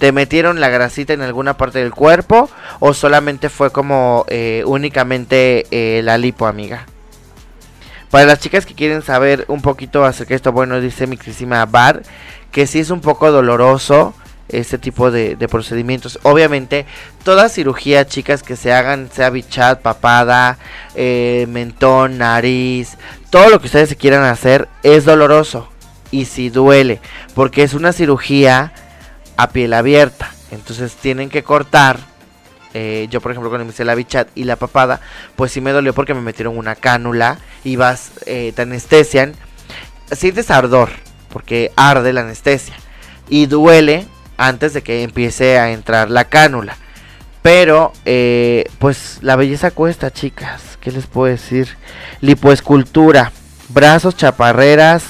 ¿Te metieron la grasita en alguna parte del cuerpo o solamente fue como eh, únicamente eh, la lipo, amiga? Para las chicas que quieren saber un poquito acerca de esto, bueno, dice mi queridísima Bar que sí es un poco doloroso este tipo de, procedimientos. Obviamente, toda cirugía, chicas, que se hagan, sea bichat, papada, eh, mentón, nariz, todo lo que ustedes se quieran hacer es doloroso y si duele, porque es una cirugía a piel abierta. Entonces tienen que cortar. Eh, yo, por ejemplo, cuando me hice la bichat y la papada, pues sí me dolió porque me metieron una cánula y vas, eh, te anestesian. Sientes ardor, porque arde la anestesia. Y duele antes de que empiece a entrar la cánula. Pero, eh, pues la belleza cuesta, chicas. ¿Qué les puedo decir? Lipoescultura, brazos, chaparreras,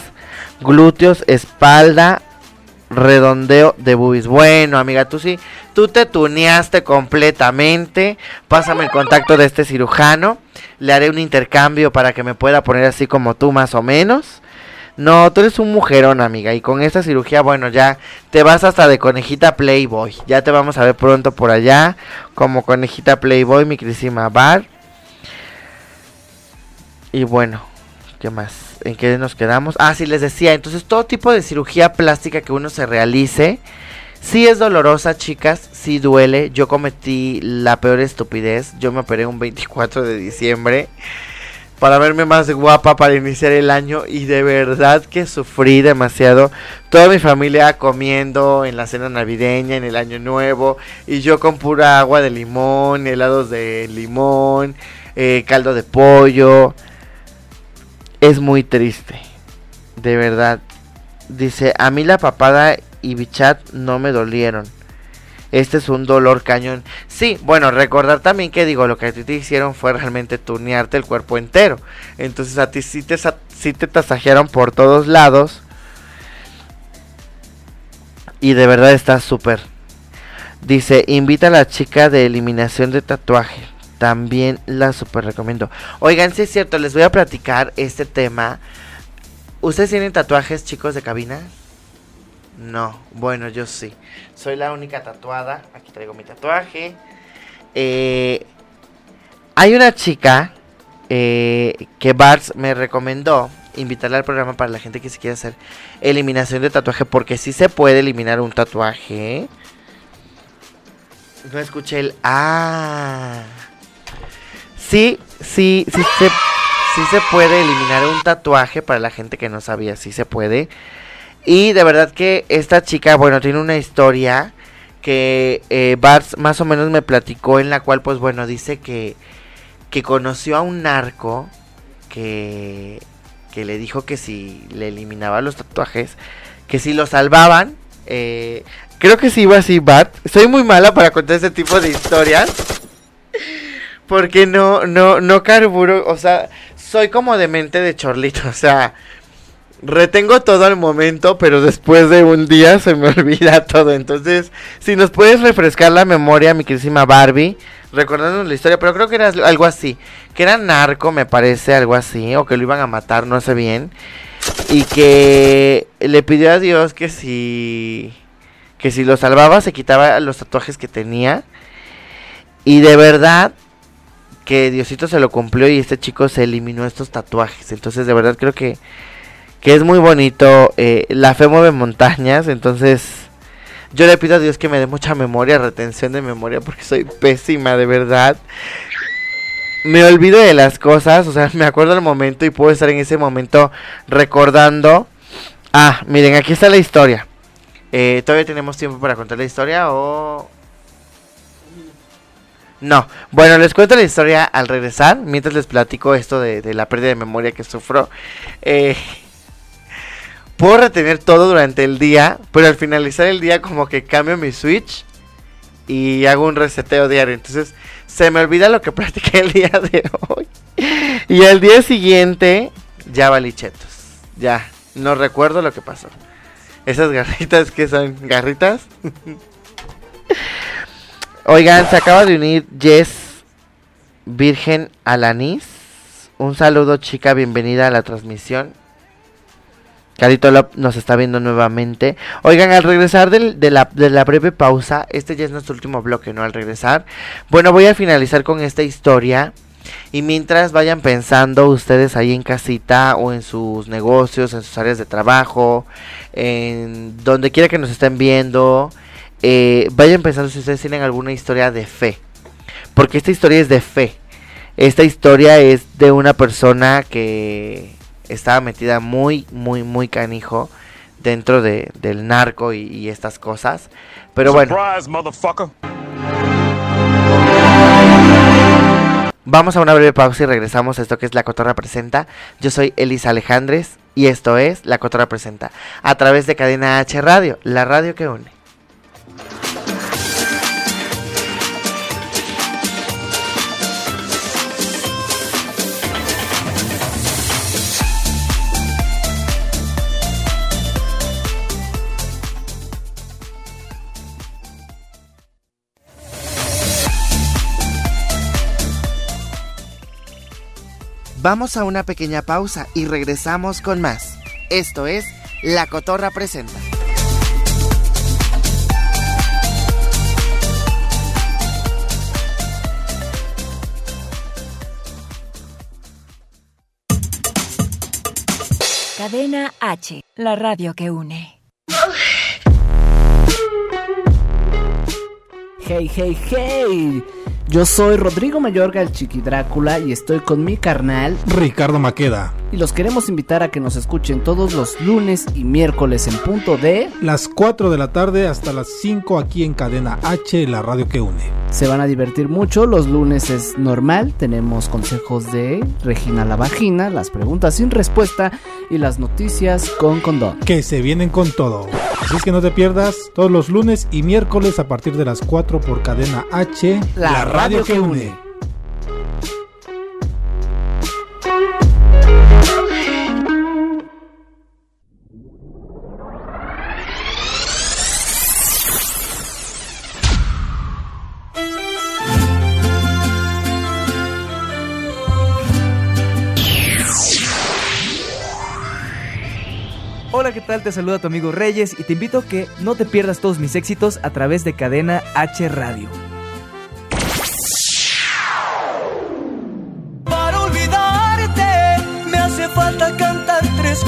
glúteos, espalda, redondeo de boobies. Bueno, amiga, tú sí, tú te tuneaste completamente. Pásame el contacto de este cirujano. Le haré un intercambio para que me pueda poner así como tú, más o menos. No, tú eres un mujerón, amiga. Y con esta cirugía, bueno, ya te vas hasta de conejita Playboy. Ya te vamos a ver pronto por allá. Como conejita Playboy, mi queridísima Bar. Y bueno, ¿qué más? ¿En qué nos quedamos? Ah, sí, les decía. Entonces, todo tipo de cirugía plástica que uno se realice. Sí es dolorosa, chicas. Sí duele. Yo cometí la peor estupidez. Yo me operé un 24 de diciembre. Para verme más guapa para iniciar el año. Y de verdad que sufrí demasiado. Toda mi familia comiendo en la cena navideña, en el año nuevo. Y yo con pura agua de limón, helados de limón, eh, caldo de pollo es muy triste. De verdad. Dice, a mí la papada y bichat no me dolieron. Este es un dolor cañón. Sí, bueno, recordar también que digo, lo que a ti te hicieron fue realmente tunearte el cuerpo entero. Entonces a ti sí te, sí te tasajearon por todos lados. Y de verdad está súper. Dice, invita a la chica de eliminación de tatuaje también la super recomiendo. Oigan, si es cierto, les voy a platicar este tema. ¿Ustedes tienen tatuajes, chicos, de cabina? No, bueno, yo sí. Soy la única tatuada. Aquí traigo mi tatuaje. Eh, hay una chica eh, que Bars me recomendó invitarla al programa para la gente que se quiera hacer eliminación de tatuaje. Porque sí se puede eliminar un tatuaje. No escuché el... Ah. Sí, sí, sí se, sí se puede eliminar un tatuaje para la gente que no sabía, sí se puede. Y de verdad que esta chica, bueno, tiene una historia que eh, Bart más o menos me platicó en la cual, pues bueno, dice que, que conoció a un narco que, que le dijo que si le eliminaba los tatuajes, que si lo salvaban, eh, creo que sí iba así Bart. Soy muy mala para contar ese tipo de historias. Porque no, no, no carburo, o sea, soy como de mente de chorlito, *laughs* o sea, retengo todo al momento, pero después de un día se me *laughs* olvida todo. Entonces, si nos puedes refrescar la memoria, mi queridísima Barbie, recordándonos la historia, pero creo que era algo así, que era narco, me parece, algo así, o que lo iban a matar, no sé bien, y que le pidió a Dios que si, que si lo salvaba se quitaba los tatuajes que tenía, y de verdad que Diosito se lo cumplió y este chico se eliminó estos tatuajes. Entonces, de verdad creo que, que es muy bonito. Eh, la fe mueve montañas. Entonces, yo le pido a Dios que me dé mucha memoria, retención de memoria, porque soy pésima, de verdad. Me olvido de las cosas, o sea, me acuerdo del momento y puedo estar en ese momento recordando. Ah, miren, aquí está la historia. Eh, ¿Todavía tenemos tiempo para contar la historia o...? No, bueno, les cuento la historia al regresar, mientras les platico esto de, la pérdida de memoria que sufro. Eh, puedo retener todo durante el día, pero al finalizar el día como que cambio mi switch y hago un reseteo diario. Entonces se me olvida lo que *laughs* platiqué el día de hoy. Y al día siguiente ya valichetos. Ya, no recuerdo lo que pasó. Esas *laughs* garritas que son garritas. *laughs* Oigan, se acaba de unir Jess Virgen Alanis. Un saludo, chica, bienvenida a la transmisión. Carito Lop nos está viendo nuevamente. Oigan, al regresar de, la, de la breve pausa, este ya es nuestro último bloque, ¿no? Al regresar. Bueno, voy a finalizar con esta historia. Y mientras vayan pensando ustedes ahí en casita o en sus negocios, en sus áreas de trabajo, en donde quiera que nos estén viendo, eh, vayan pensando si ustedes tienen alguna historia de fe. Porque esta historia es de fe. Esta historia es de una persona que estaba metida muy, muy, muy canijo dentro de, del narco y, y estas cosas. Pero bueno. Vamos a una breve pausa y regresamos a esto que es La Cotorra Presenta. Yo soy Elisa Alejandres y esto es La Cotorra Presenta. A través de Cadena H Radio, la radio que une. Vamos a una pequeña pausa y regresamos con más. Esto es La Cotorra Presenta.
Cadena H, la radio que une.
Hey, hey, hey. Yo soy Rodrigo Mayorga, el Chiqui Drácula, y estoy con mi carnal.
Ricardo Maqueda.
Y los queremos invitar a que nos escuchen todos los lunes y miércoles en punto de.
Las 4 de la tarde hasta las 5 aquí en Cadena H, la radio que une.
Se van a divertir mucho. Los lunes es normal. Tenemos consejos de Regina la Vagina, las preguntas sin respuesta y las noticias con condón.
Que se vienen con todo. Así es que no te pierdas todos los lunes y miércoles a partir de las 4 por Cadena H,
La radio que une.
Hola, ¿qué tal? Te saluda tu amigo Reyes y te invito a que no te pierdas todos mis éxitos a través de Cadena H Radio.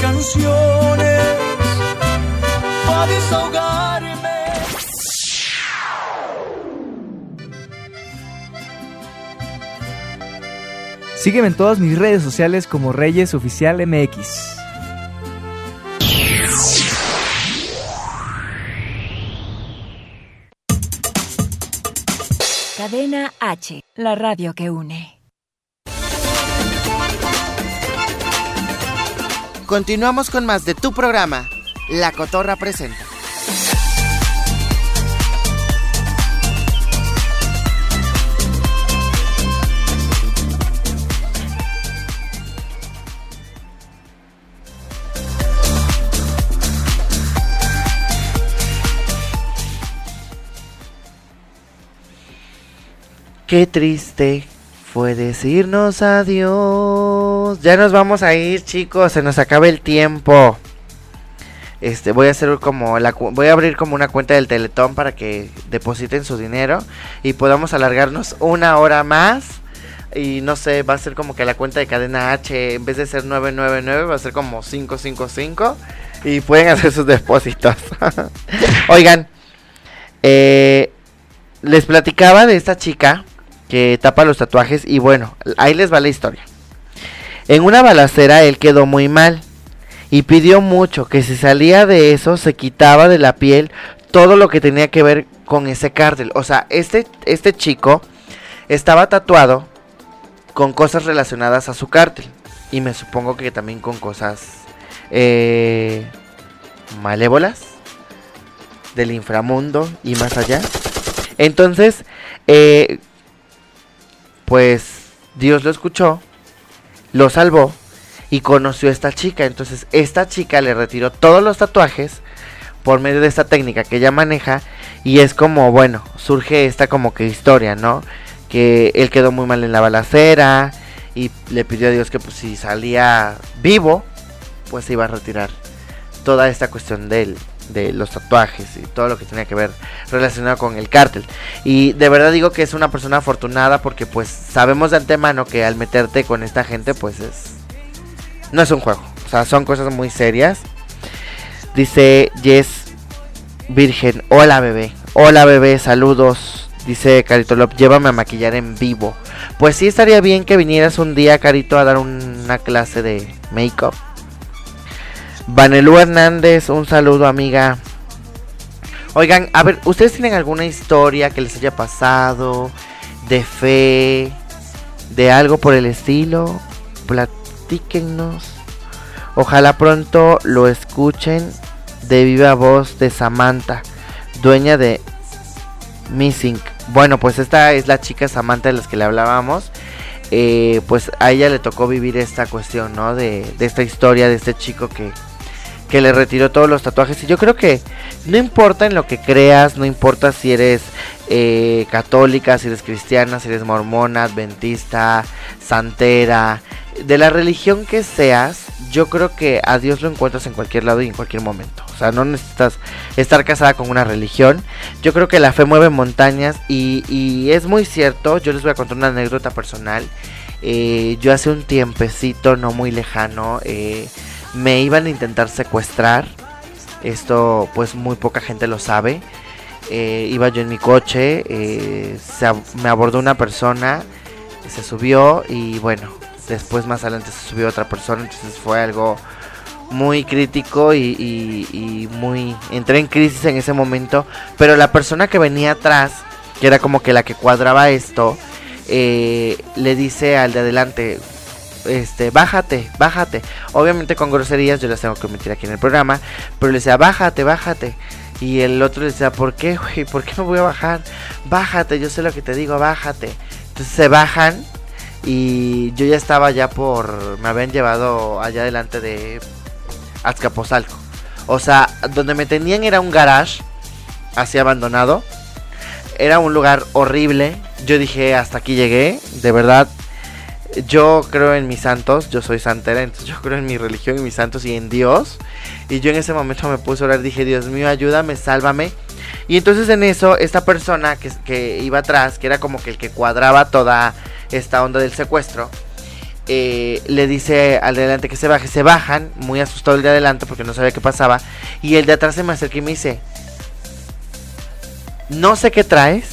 Canciones. Para desahogarme.
Sígueme en todas mis redes sociales como Reyes Oficial MX.
Cadena H, la radio que une.
Continuamos con más de tu programa, La Cotorra Presenta. Qué triste fue decirnos adiós. Ya nos vamos a ir, chicos. Se nos acaba el tiempo. Este, voy a hacer como la voy a abrir como una cuenta del Teletón para que depositen su dinero y podamos alargarnos una hora más. Y no sé, va a ser como que la cuenta de cadena H en vez de ser 999 va a ser como 555 y pueden hacer sus depósitos. *laughs* Oigan, eh, les platicaba de esta chica que tapa los tatuajes y bueno, ahí les va la historia. En una balacera él quedó muy mal y pidió mucho que si salía de eso se quitaba de la piel todo lo que tenía que ver con ese cártel. O sea, este, este chico estaba tatuado con cosas relacionadas a su cártel y me supongo que también con cosas eh, malévolas del inframundo y más allá. Entonces, eh, pues Dios lo escuchó, lo salvó y conoció a esta chica. Entonces esta chica le retiró todos los tatuajes por medio de esta técnica que ella maneja y es como, bueno, surge esta como que historia, ¿no? Que él quedó muy mal en la balacera y le pidió a Dios que pues si salía vivo, pues se iba a retirar toda esta cuestión del, de los tatuajes y todo lo que tenía que ver relacionado con el cártel. Y de verdad digo que es una persona afortunada porque pues sabemos de antemano que al meterte con esta gente pues es... No es un juego, o sea, son cosas muy serias. Dice Jess Virgen, hola bebé, hola bebé, saludos. Dice Carito Lop, llévame a maquillar en vivo. Pues sí estaría bien que vinieras un día, Carito, a dar una clase de make-up. Vanelú Hernández, un saludo amiga. Oigan, a ver, ¿ustedes tienen alguna historia que les haya pasado? De fe, de algo por el estilo? Platíquennos. Ojalá pronto lo escuchen de viva voz de Samantha, dueña de Missing. Bueno, pues esta es la chica Samantha de las que le hablábamos. Eh, pues a ella le tocó vivir esta cuestión, ¿no? De, de esta historia de este chico que, que le retiró todos los tatuajes. Y yo creo que no importa en lo que creas, no importa si eres eh, católica, si eres cristiana, si eres mormona, adventista, santera, de la religión que seas, yo creo que a Dios lo encuentras en cualquier lado y en cualquier momento. O sea, no necesitas estar casada con una religión. Yo creo que la fe mueve montañas y, es muy cierto. Yo les voy a contar una anécdota personal. Eh, yo hace un tiempecito, no muy lejano, eh, me iban a intentar secuestrar. Esto pues muy poca gente lo sabe. Eh, iba yo en mi coche, eh, me abordó una persona, se subió y bueno, después más adelante se subió otra persona, entonces fue algo muy crítico y, y- y muy... Entré en crisis en ese momento, pero la persona que venía atrás, que era como que la que cuadraba esto, eh, le dice al de adelante, este, bájate, bájate. Obviamente con groserías yo las tengo que omitir aquí en el programa, pero le decía, bájate, bájate. Y el otro le decía, ¿por qué, güey? ¿Por qué me voy a bajar? Bájate, yo sé lo que te digo, bájate. Entonces se bajan y yo ya estaba ya por... Me habían llevado allá delante de Azcapotzalco. O sea, donde me tenían era un garage, así abandonado. Era un lugar horrible. Yo dije, hasta aquí llegué. De verdad, yo creo en mis santos. Yo soy santera, entonces yo creo en mi religión, en mis santos y en Dios. Y yo en ese momento me puse a orar. Dije, Dios mío, ayúdame, sálvame. Y entonces en eso, esta persona que, que iba atrás, que era como que el que cuadraba toda esta onda del secuestro, eh, le dice al de adelante que se baje. Se bajan, muy asustado el de adelante porque no sabía qué pasaba. Y el de atrás se me acerca y me dice, no sé qué traes,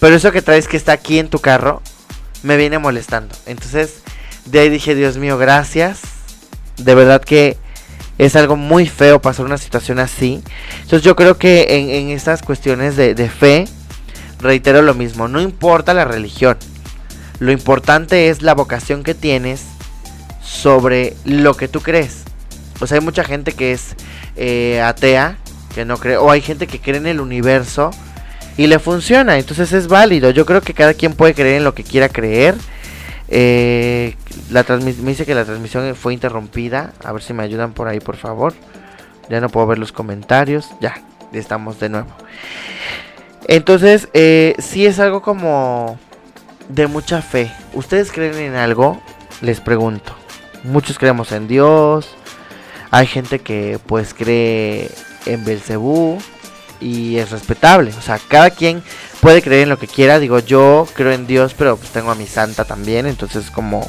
pero eso que traes que está aquí en tu carro, me viene molestando. Entonces, de ahí dije, Dios mío, gracias. De verdad que es algo muy feo pasar una situación así. Entonces yo creo que en, estas cuestiones de, de fe, reitero lo mismo, no importa la religión. Lo importante es la vocación que tienes sobre lo que tú crees. O sea, hay mucha gente que es eh, atea, que no cree, o hay gente que cree en el universo y le funciona, entonces es válido. Yo creo que cada quien puede creer en lo que quiera creer. Eh, la me dice que la transmisión fue interrumpida. A ver si me ayudan por ahí, por favor. Ya no puedo ver los comentarios. Ya, ya estamos de nuevo. Entonces, eh, sí es algo como de mucha fe. ¿Ustedes creen en algo? Les pregunto. Muchos creemos en Dios. Hay gente que pues cree en Belcebú y es respetable. O sea, cada quien puede creer en lo que quiera. Digo, yo creo en Dios, pero pues tengo a mi santa también. Entonces como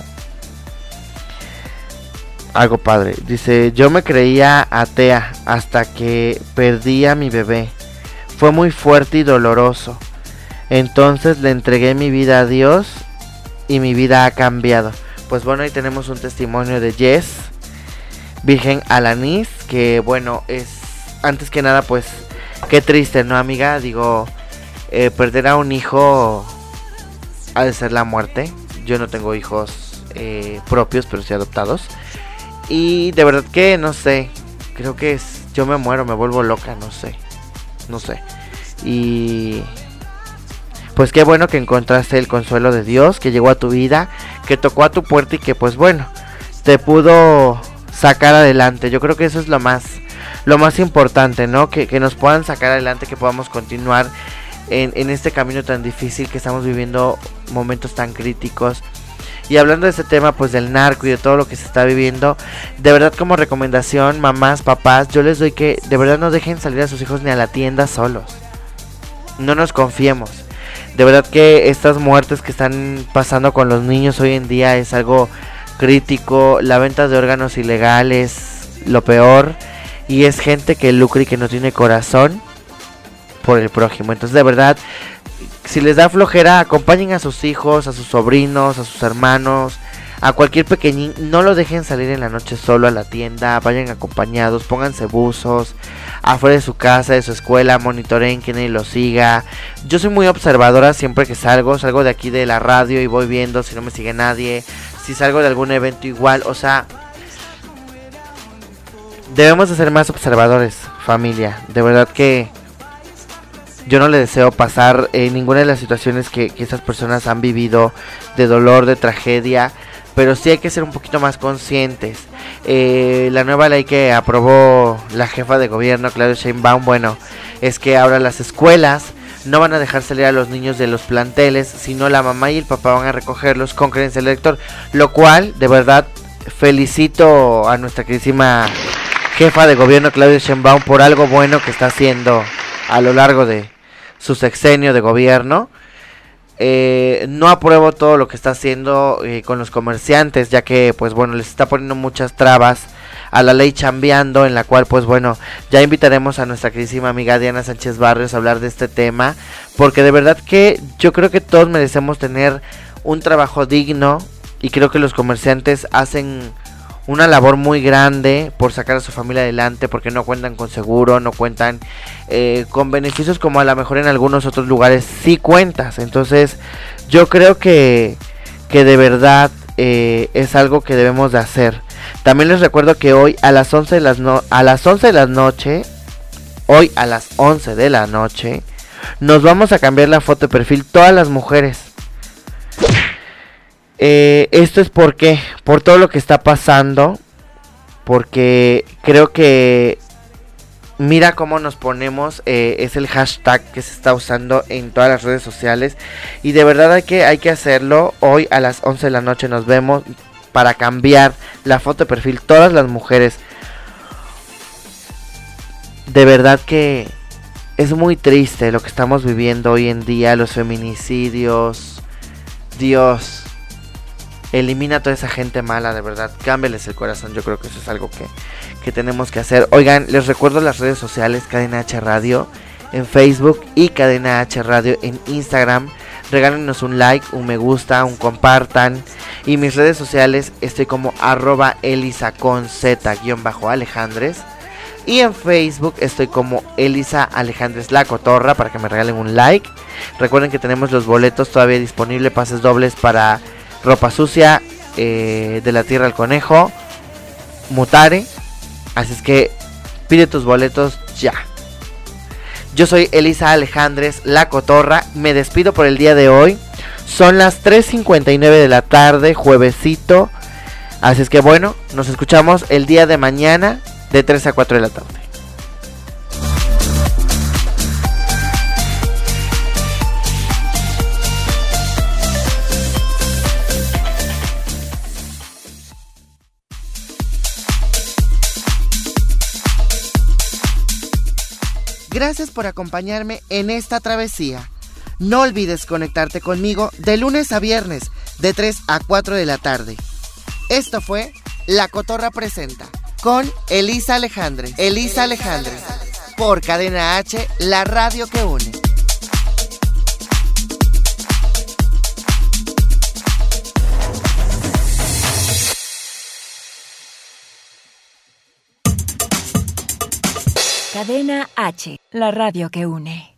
algo padre. Dice, yo me creía atea hasta que perdí a mi bebé. Fue muy fuerte y doloroso. Entonces le entregué mi vida a Dios y mi vida ha cambiado. Pues bueno, ahí tenemos un testimonio de Jess, Virgen Alanis, que bueno, es antes que nada pues qué triste, ¿no, amiga? Digo, eh, perder a un hijo ha de ser la muerte. Yo no tengo hijos eh, propios, pero sí adoptados. Y de verdad que no sé, creo que yo me muero, me vuelvo loca, no sé, no sé. Y pues qué bueno que encontraste el consuelo de Dios, que llegó a tu vida, que tocó a tu puerta y que pues bueno, te pudo sacar adelante. Yo creo que eso es lo más, lo más importante, ¿no? Que, que nos puedan sacar adelante, que podamos continuar en, en este camino tan difícil que estamos viviendo, momentos tan críticos. Y hablando de este tema, pues del narco y de todo lo que se está viviendo, de verdad como recomendación, mamás, papás, yo les doy que de verdad no dejen salir a sus hijos ni a la tienda solos. No nos confiemos. De verdad que estas muertes que están pasando con los niños hoy en día es algo crítico. La venta de órganos ilegales, lo peor. Y es gente que lucra y que no tiene corazón por el prójimo. Entonces, de verdad, si les da flojera, acompañen a sus hijos, a sus sobrinos, a sus hermanos, a cualquier pequeñín. No lo dejen salir en la noche solo a la tienda. Vayan acompañados, pónganse buzos afuera de su casa, de su escuela, monitoreen que lo siga. Yo soy muy observadora siempre que salgo, salgo de aquí de la radio y voy viendo si no me sigue nadie, si salgo de algún evento igual, o sea, debemos de ser más observadores, familia. De verdad que yo no le deseo pasar eh, ninguna de las situaciones que, que estas personas han vivido de dolor, de tragedia, pero sí hay que ser un poquito más conscientes. Eh, la nueva ley que aprobó la jefa de gobierno, Claudia Sheinbaum, bueno, es que ahora las escuelas no van a dejar salir a los niños de los planteles, sino la mamá y el papá van a recogerlos con credencial de lector, lo cual, de verdad, felicito a nuestra queridísima jefa de gobierno, Claudia Sheinbaum, por algo bueno que está haciendo a lo largo de su sexenio de gobierno. Eh, no apruebo todo lo que está haciendo eh, con los comerciantes, ya que, pues bueno, les está poniendo muchas trabas a la ley chambeando, en la cual, pues bueno, ya invitaremos a nuestra queridísima amiga Diana Sánchez Barrios a hablar de este tema, porque de verdad que yo creo que todos merecemos tener un trabajo digno y creo que los comerciantes hacen una labor muy grande por sacar a su familia adelante porque no cuentan con seguro, no cuentan eh, con beneficios como a lo mejor en algunos otros lugares sí cuentas. Entonces yo creo que, que de verdad eh, es algo que debemos de hacer. También les recuerdo que hoy a las 11 de, las no a las 11 de la noche, hoy a las 11 de la noche, nos vamos a cambiar la foto de perfil todas las mujeres. Eh, esto es porque, por todo lo que está pasando, porque creo que mira cómo nos ponemos, eh, es el hashtag que se está usando en todas las redes sociales y de verdad hay que, hay que hacerlo. Hoy a las 11 de la noche nos vemos para cambiar la foto de perfil todas las mujeres. De verdad que es muy triste lo que estamos viviendo hoy en día, los feminicidios. Dios, elimina a toda esa gente mala, de verdad. Cámbiales el corazón. Yo creo que eso es algo que, que tenemos que hacer. Oigan, les recuerdo las redes sociales Cadena H Radio en Facebook y Cadena H Radio en Instagram. regálenos un like, un me gusta, un compartan. Y mis redes sociales estoy como arroba elisa con z guion bajo alejandres. Y en Facebook estoy como Elisa Alejandres La Cotorra para que me regalen un like. Recuerden que tenemos los boletos todavía disponibles, pases dobles para ropa sucia, eh, de la tierra al conejo, Mutare. Así es que pide tus boletos ya. Yo soy Elisa Alejandres La Cotorra. Me despido por el día de hoy. Son las 3.59 de la tarde, juevesito. Así es que bueno, nos escuchamos el día de mañana de 3 a 4 de la tarde. Gracias por acompañarme en esta travesía. No olvides conectarte conmigo de lunes a viernes de 3 a 4 de la tarde. Esto fue La Cotorra Presenta con Elisa Alejandre. Elisa Alejandre. Por Cadena H, la radio que une.
Cadena H, la radio que une.